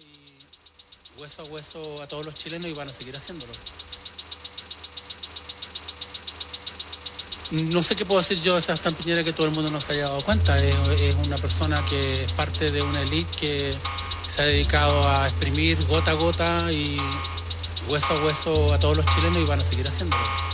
y hueso a hueso a todos los chilenos y van a seguir haciéndolo. No sé qué puedo decir yo de Sebastián Piñera que todo el mundo no se haya dado cuenta. Es, es una persona que es parte de una élite que se ha dedicado a exprimir gota a gota y hueso a hueso a todos los chilenos y van a seguir haciéndolo.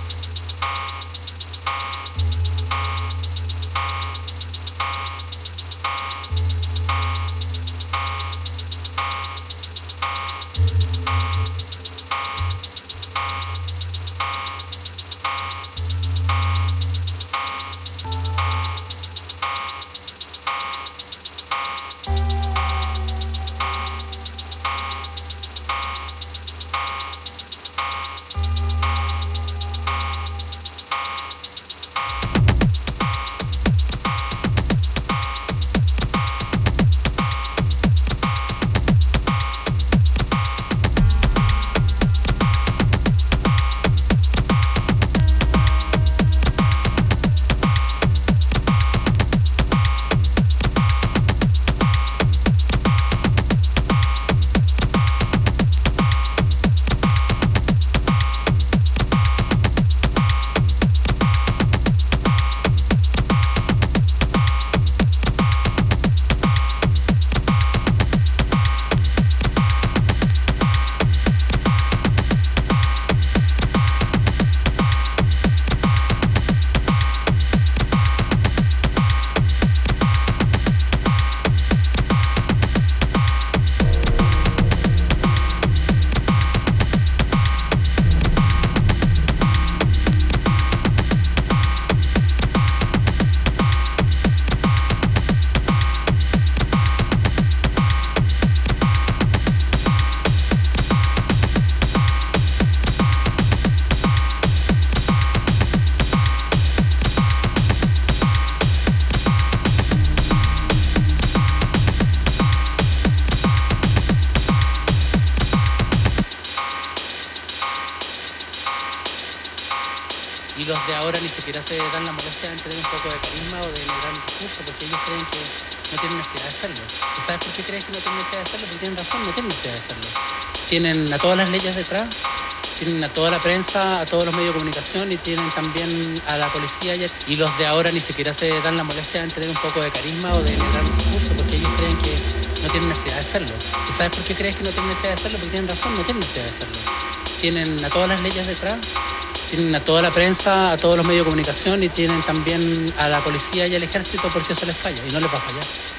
Qué crees que no tienen necesidad de hacerlo? Porque tienen razón, no tienen necesidad de hacerlo. Tienen a todas las leyes detrás, tienen a toda la prensa, a todos los medios de comunicación y tienen también a la policía y, los de ahora ni siquiera se dan la molestia de tener un poco de carisma o de generar un discurso, porque ellos creen que no tienen necesidad de hacerlo. ¿Y sabes por qué crees que no tienen necesidad de hacerlo? Porque tienen razón, no tienen necesidad de hacerlo. Tienen a todas las leyes detrás, tienen a toda la prensa, a todos los medios de comunicación y tienen también a la policía y al ejército por si eso les falla y no les va a fallar.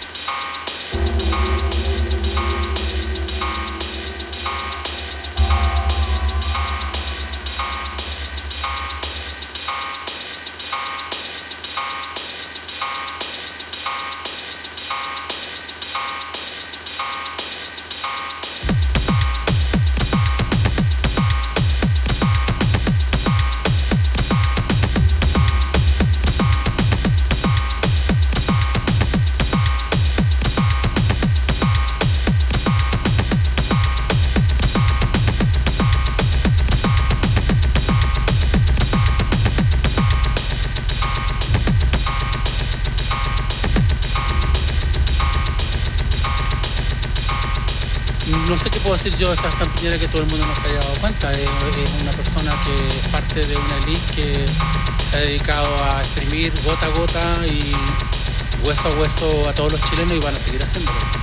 Decir yo esa estampillera que todo el mundo no se haya dado cuenta. Es, una persona que es parte de una elite que se ha dedicado a exprimir gota a gota y hueso a hueso a todos los chilenos y van a seguir haciéndolo.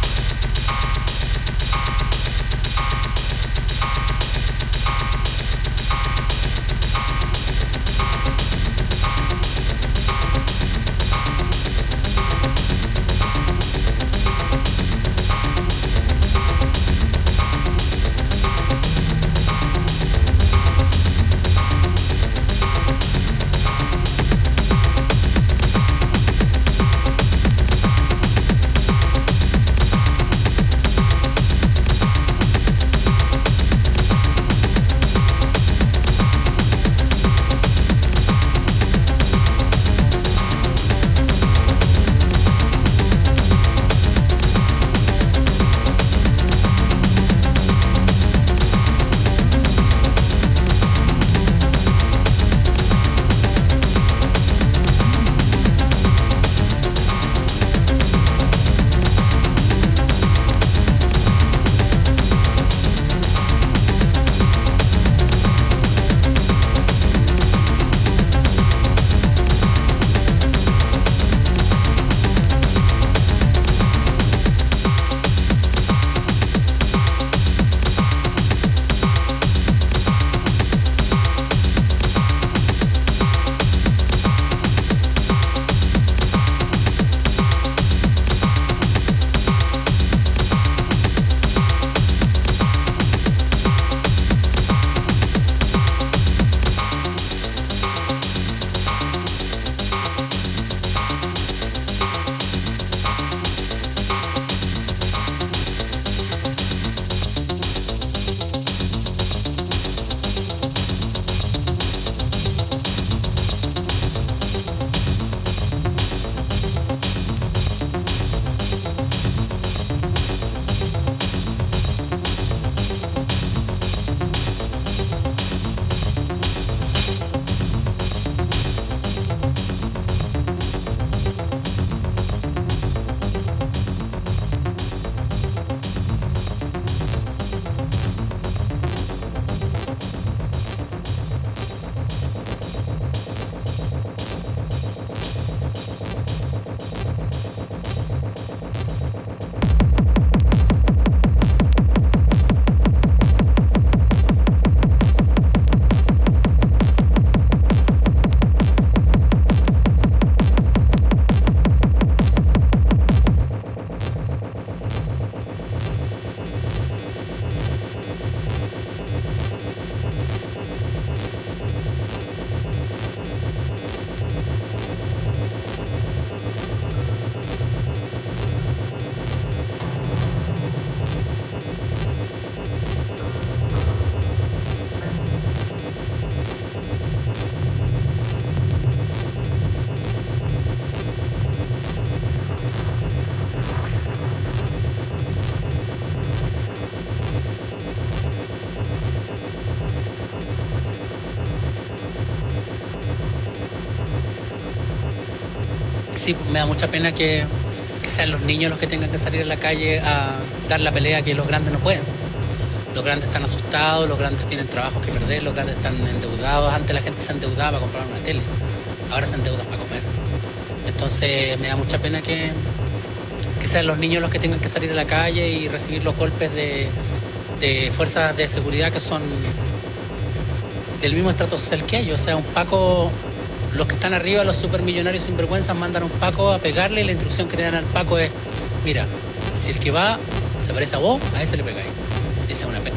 Sí, me da mucha pena que, sean los niños los que tengan que salir a la calle a dar la pelea que los grandes no pueden. Los grandes están asustados, los grandes tienen trabajos que perder, los grandes están endeudados. Antes la gente se endeudaba para comprar una tele, ahora se endeudan para comer. Entonces me da mucha pena que, que sean los niños los que tengan que salir a la calle y recibir los golpes de, de fuerzas de seguridad que son del mismo estrato social que ellos. O sea, un Paco, los que están arriba, los supermillonarios sinvergüenzas, mandan a un Paco a pegarle la instrucción que le dan al Paco es, mira, si el que va se parece a vos, a ese le pegáis. Dice una pena.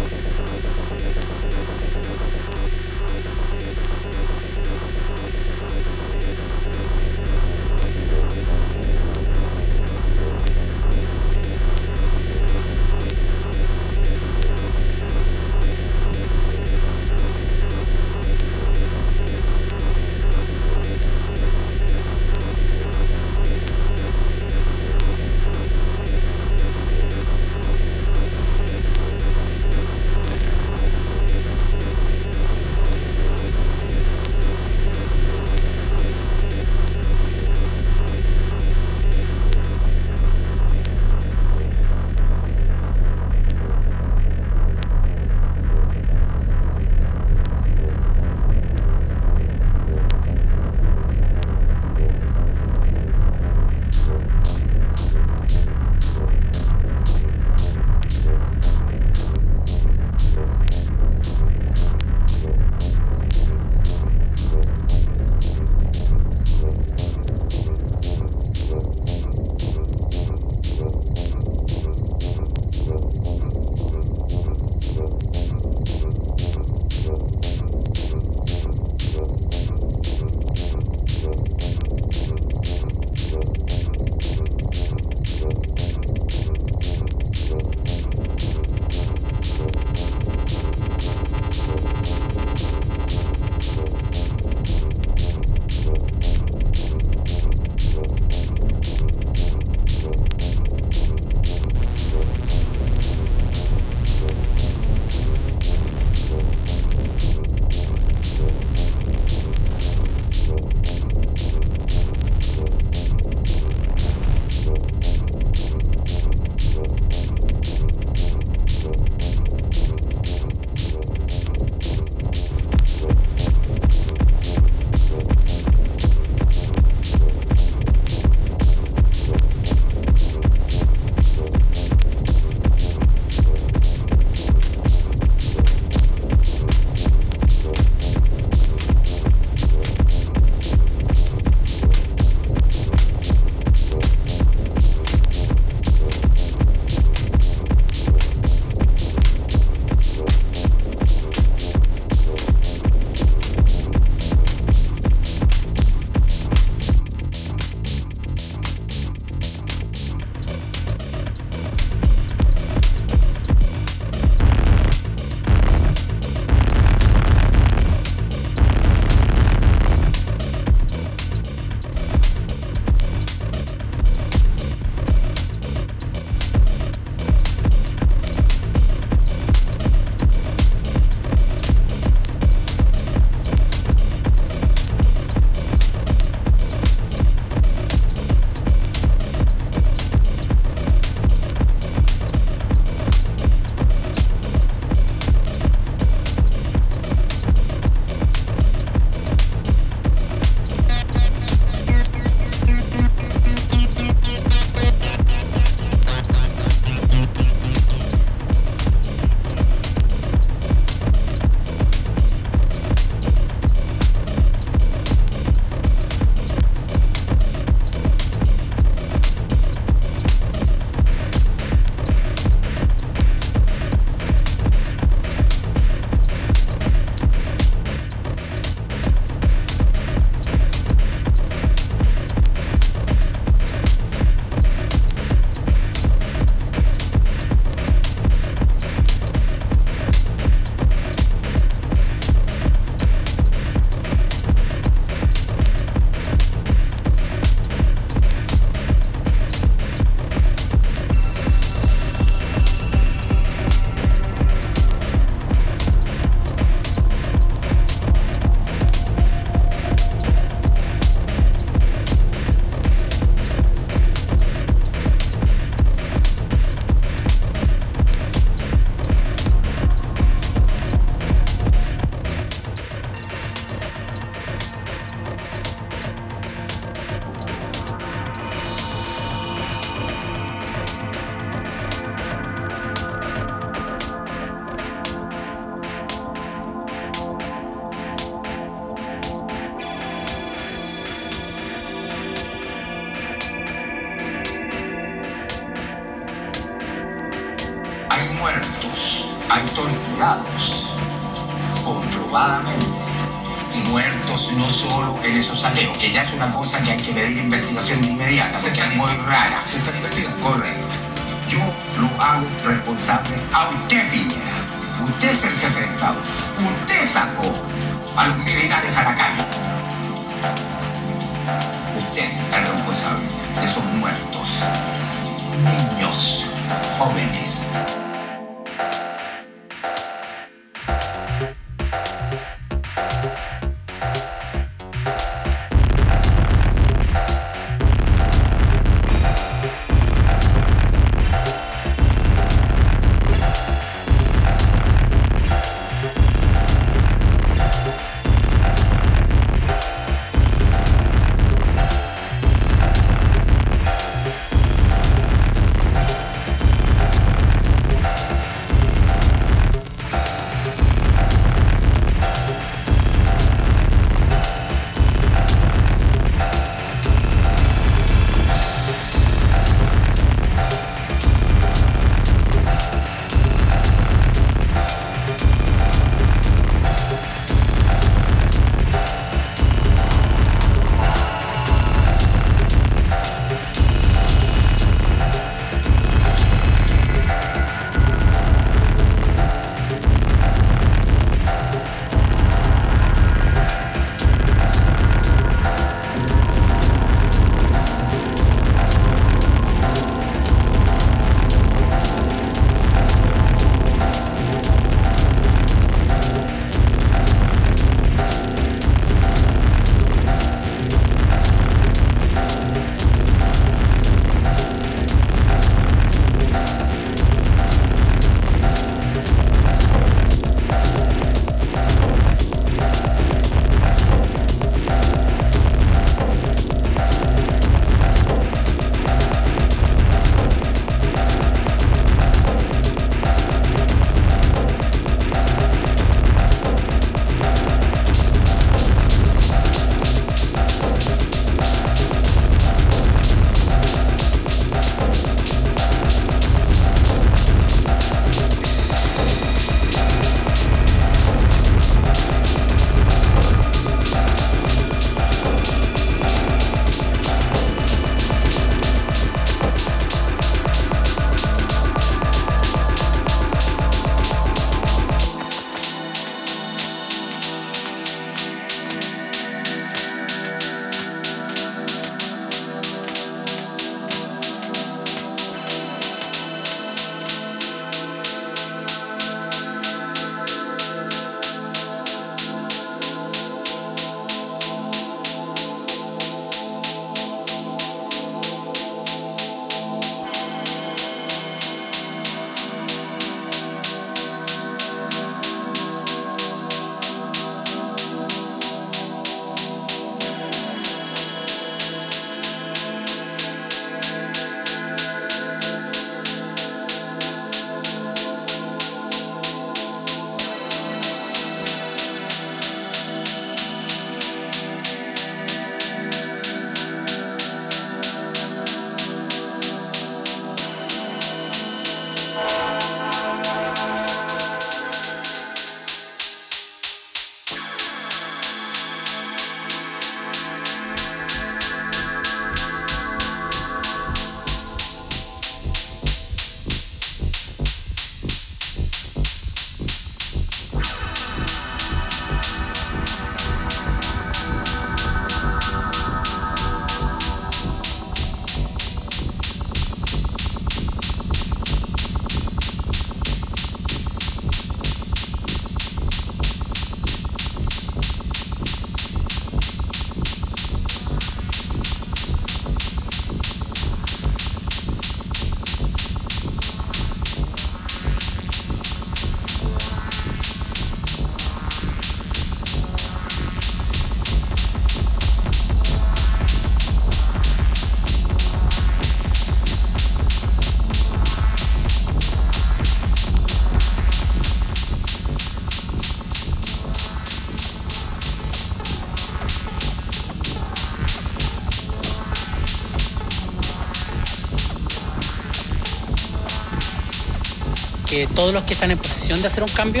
Todos los que están en posición de hacer un cambio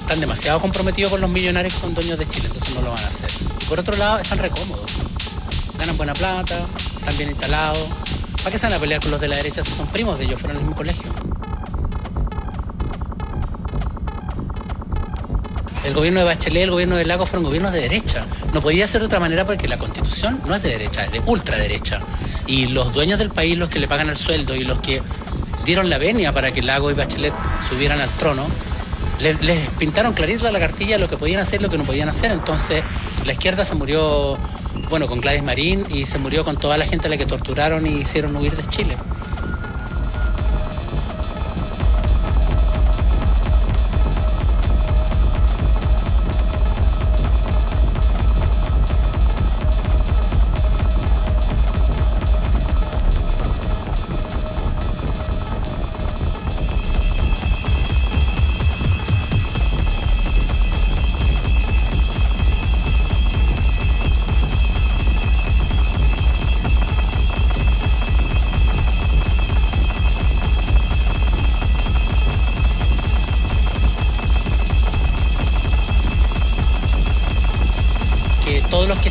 están demasiado comprometidos con los millonarios que son dueños de Chile, entonces no lo van a hacer. Por otro lado, están recómodos. Ganan buena plata, están bien instalados. ¿Para qué se van a pelear con los de la derecha si son primos de ellos, fueron el mismo colegio? El gobierno de Bachelet, el gobierno de Lago fueron gobiernos de derecha. No podía ser de otra manera porque la constitución no es de derecha, es de ultraderecha. Y los dueños del país, los que le pagan el sueldo y los que dieron la venia para que Lago y Bachelet subieran al trono, les, pintaron clarito la cartilla lo que podían hacer lo que no podían hacer. Entonces la izquierda se murió, bueno, con Gladys Marín y se murió con toda la gente a la que torturaron y hicieron huir de Chile. Cuatro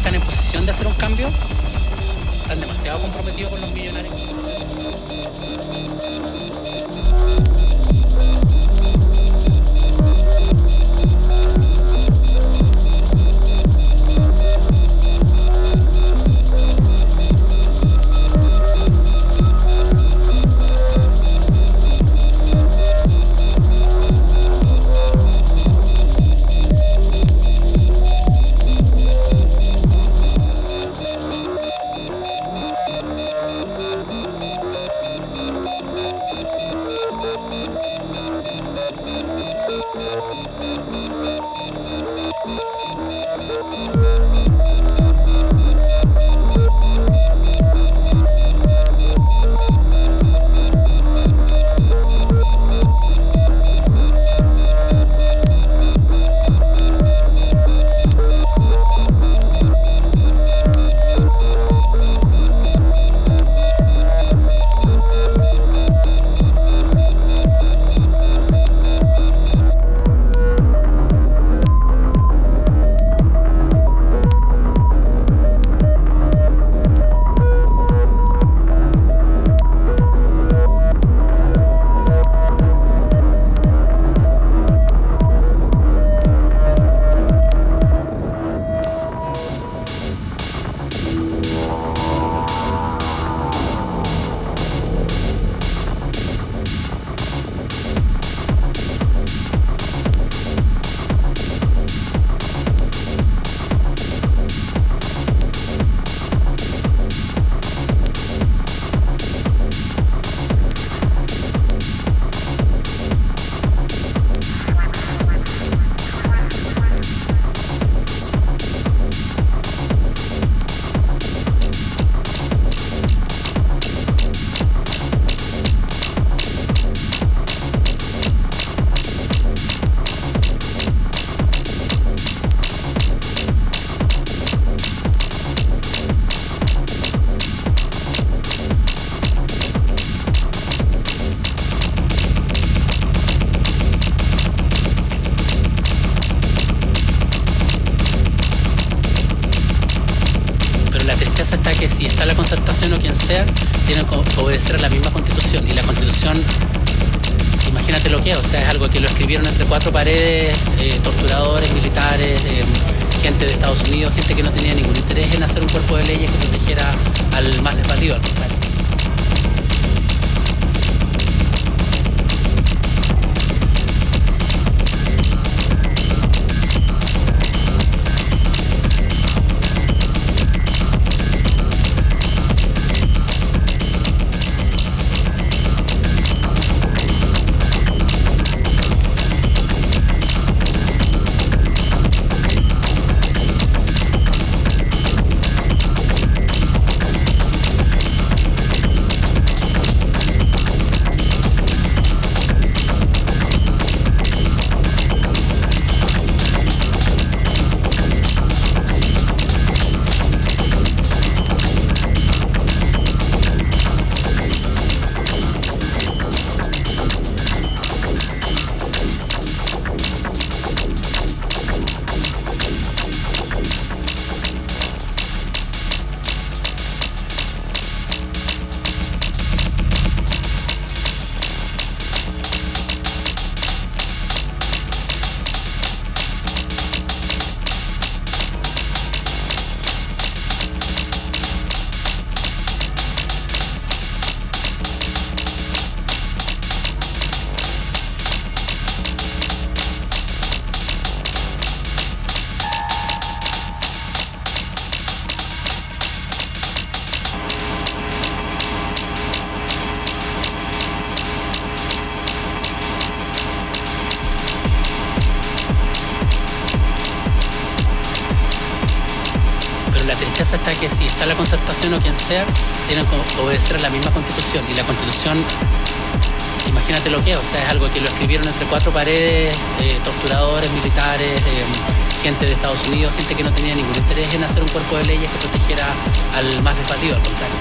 la misma constitución. Y la constitución, imagínate lo que es, o sea, es algo que lo escribieron entre cuatro paredes, eh, torturadores, militares, eh, gente de Estados Unidos, gente que no tenía ningún interés en hacer un cuerpo de leyes que protegiera al más desvalido, al contrario.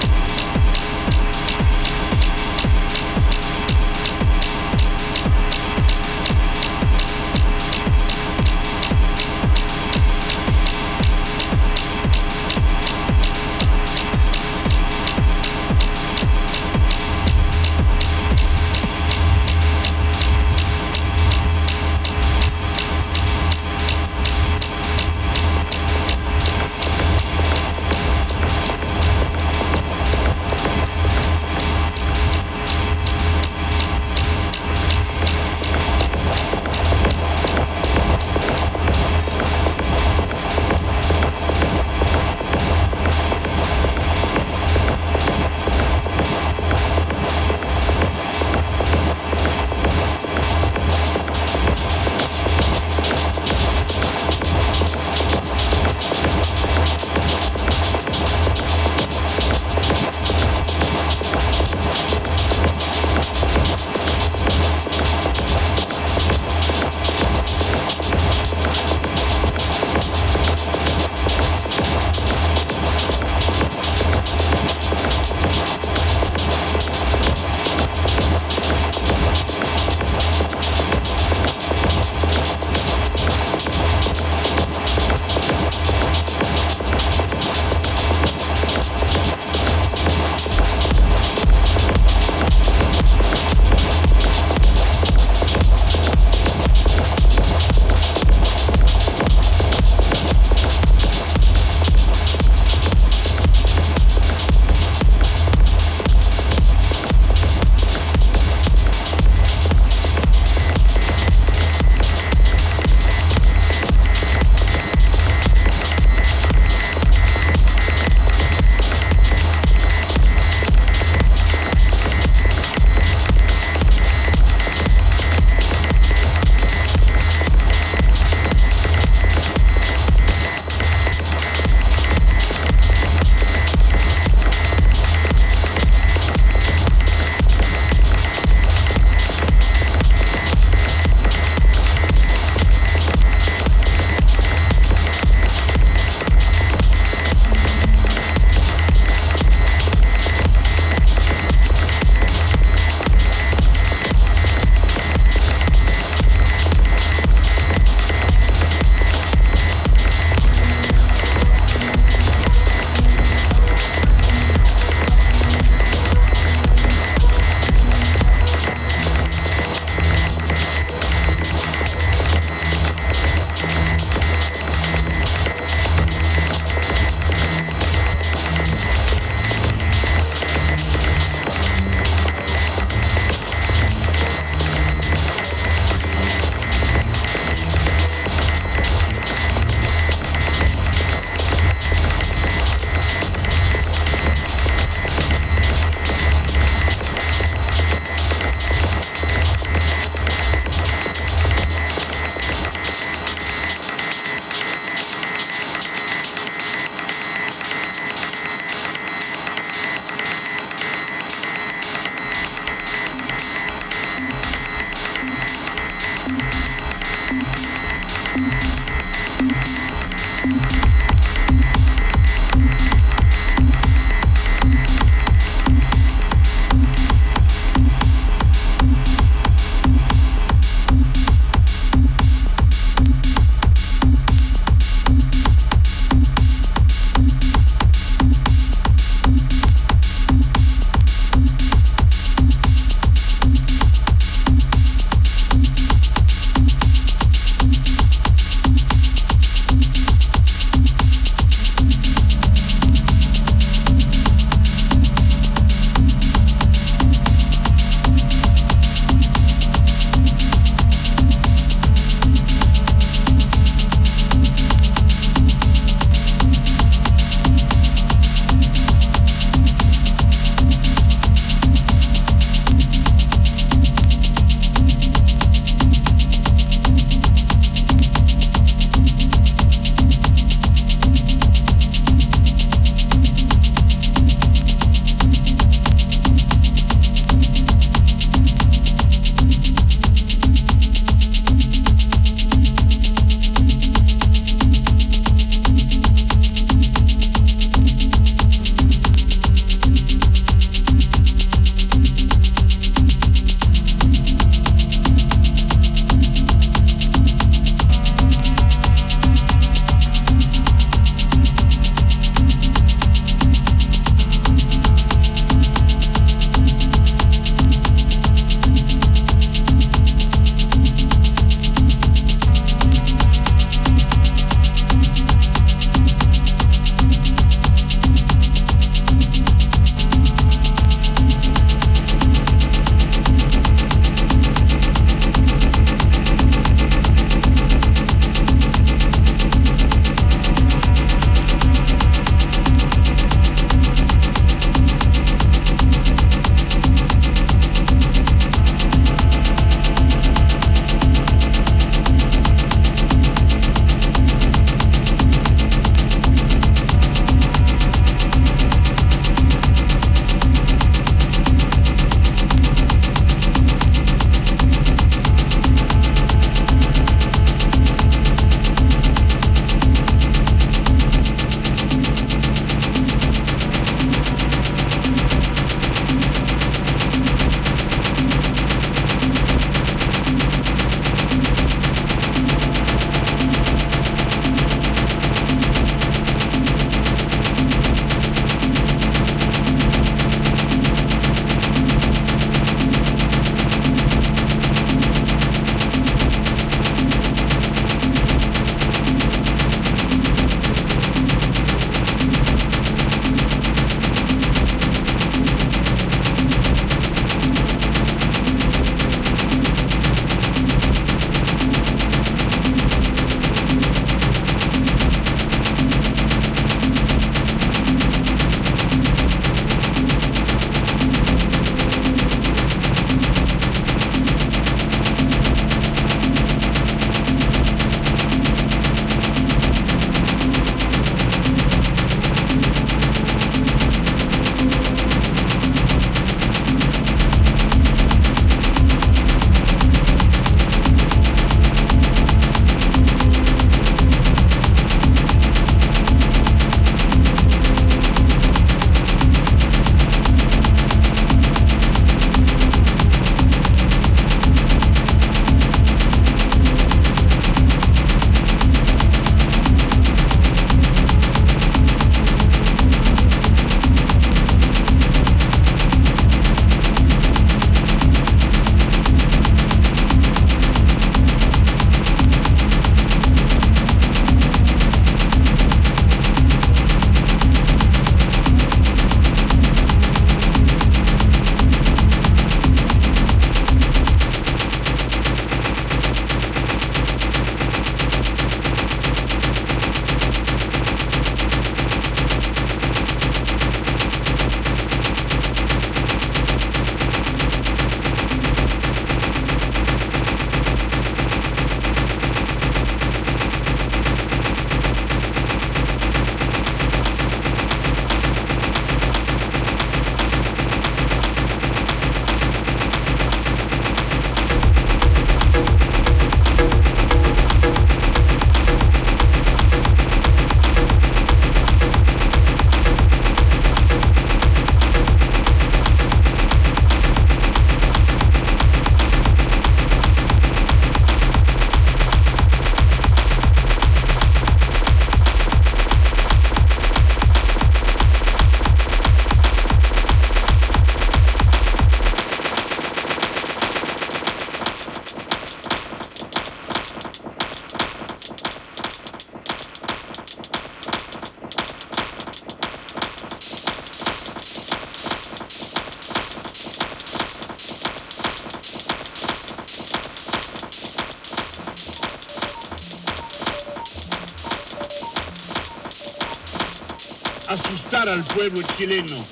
Pueblo chileno.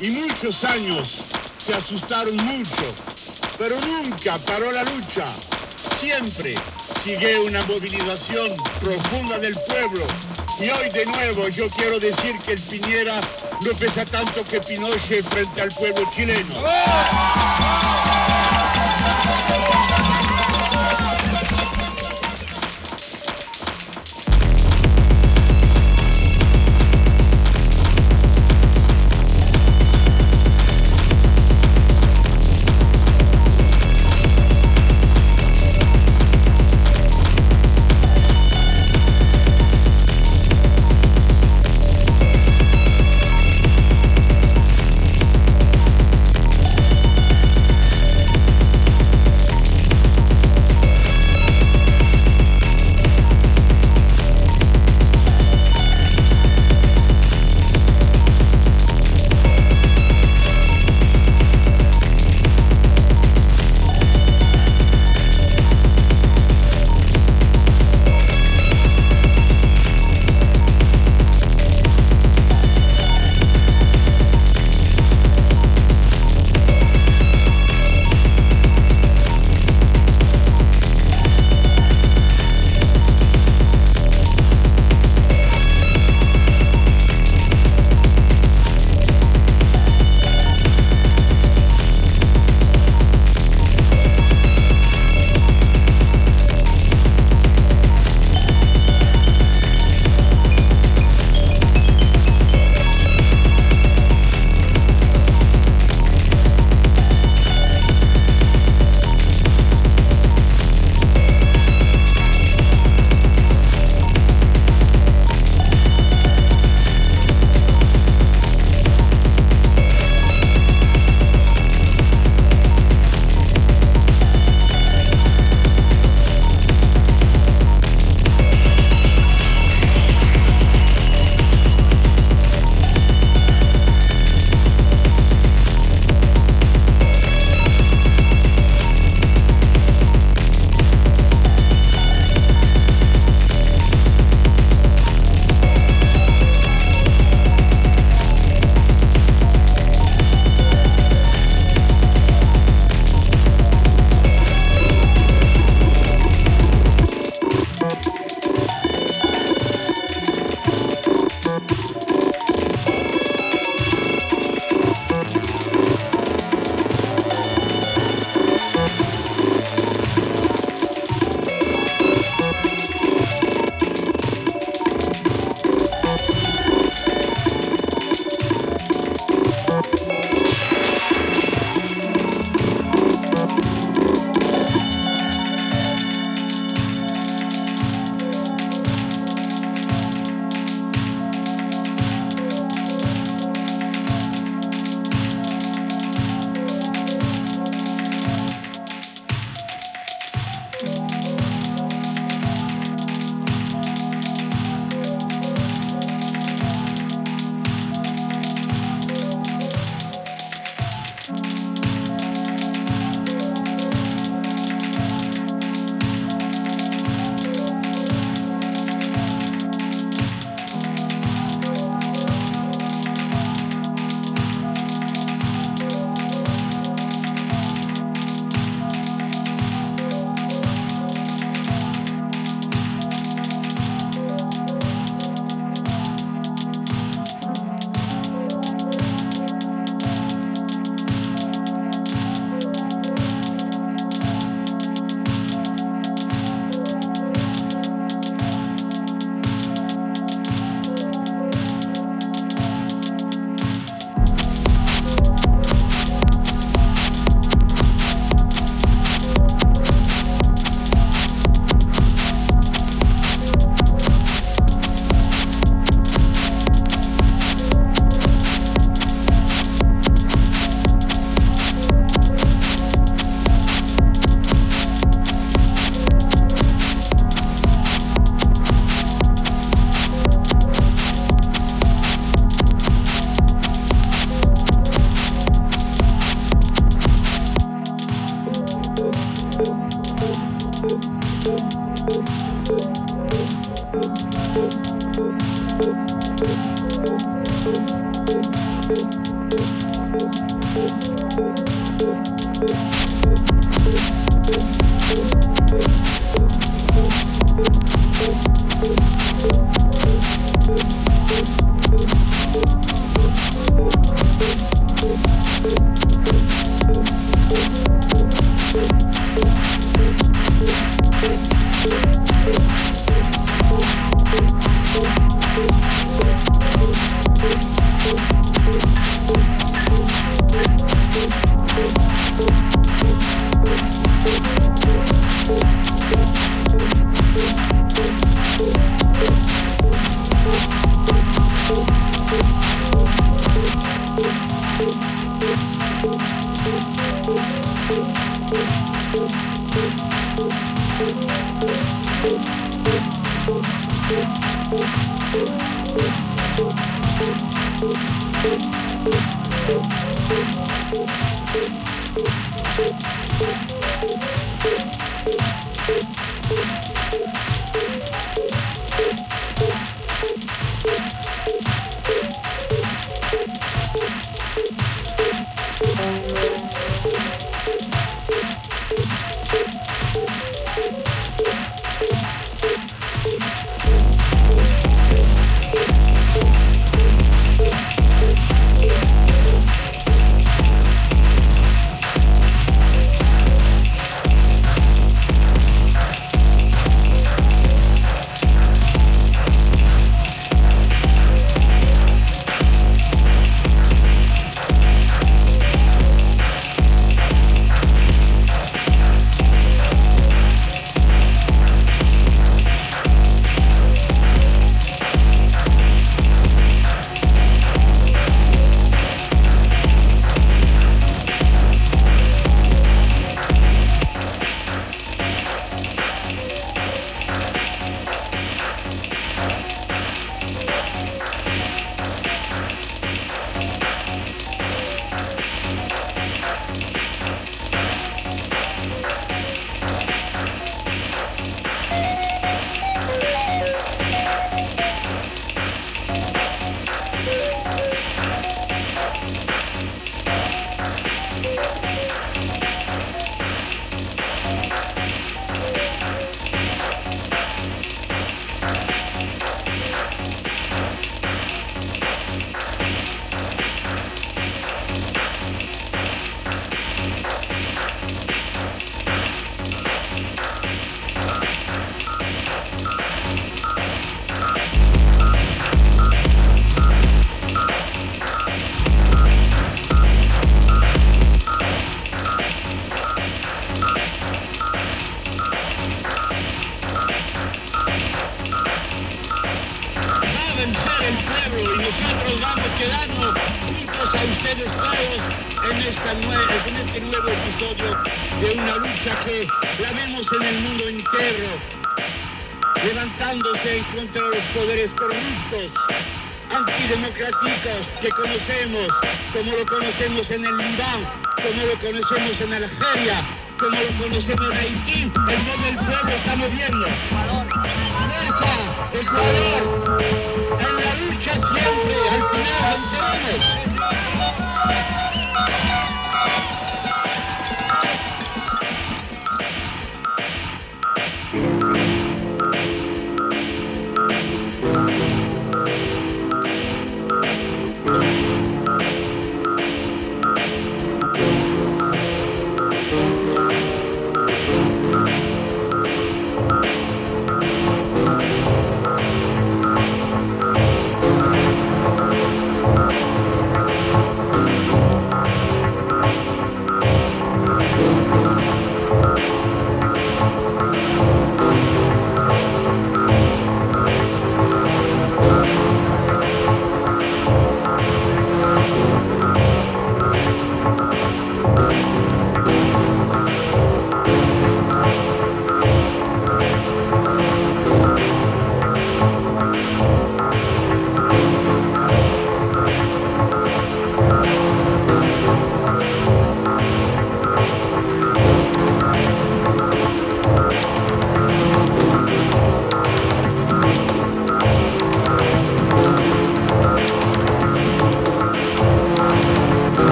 Y muchos años se asustaron mucho, pero nunca paró la lucha. Siempre sigue una movilización profunda del pueblo. Y hoy de nuevo yo quiero decir que el Piñera no pesa tanto que Pinochet frente al pueblo chileno. Thank en el Irán, como lo conocemos en Algeria, como lo conocemos en Haití, el nombre del pueblo está moviendo. Fuerza, Ecuador, en la lucha siempre, al final venceremos.